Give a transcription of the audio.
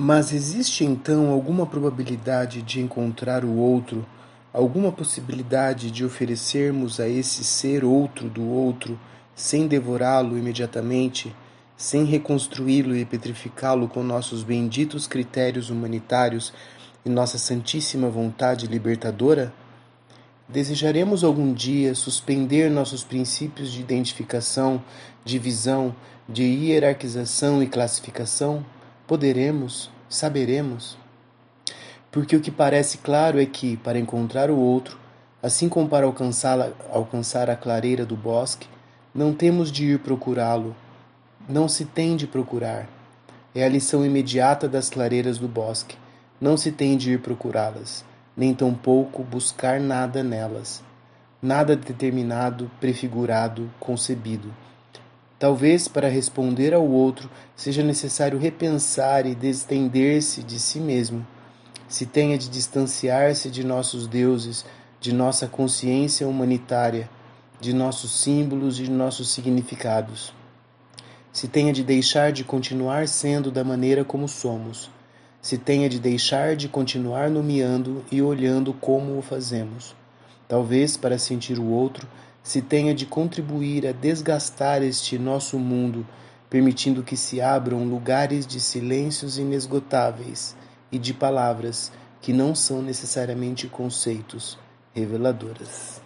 Mas existe então alguma probabilidade de encontrar o outro, alguma possibilidade de oferecermos a esse ser outro do outro, sem devorá-lo imediatamente, sem reconstruí-lo e petrificá-lo com nossos benditos critérios humanitários e nossa santíssima vontade libertadora? Desejaremos algum dia suspender nossos princípios de identificação, divisão, de hierarquização e classificação? Poderemos? Saberemos? Porque o que parece claro é que, para encontrar o outro, assim como para alcançar, a clareira do bosque, não temos de ir procurá-lo, não se tem de procurar. É a lição imediata das clareiras do bosque. Não se tem de ir procurá-las nem tampouco buscar nada nelas, nada determinado, prefigurado, concebido. Talvez para responder ao outro seja necessário repensar e destender-se de si mesmo, se tenha de distanciar-se de nossos deuses, de nossa consciência humanitária, de nossos símbolos e de nossos significados. Se tenha de deixar de continuar sendo da maneira como somos se tenha de deixar de continuar nomeando e olhando como o fazemos. Talvez para sentir o outro, se tenha de contribuir a desgastar este nosso mundo, permitindo que se abram lugares de silêncios inesgotáveis e de palavras que não são necessariamente conceitos reveladoras.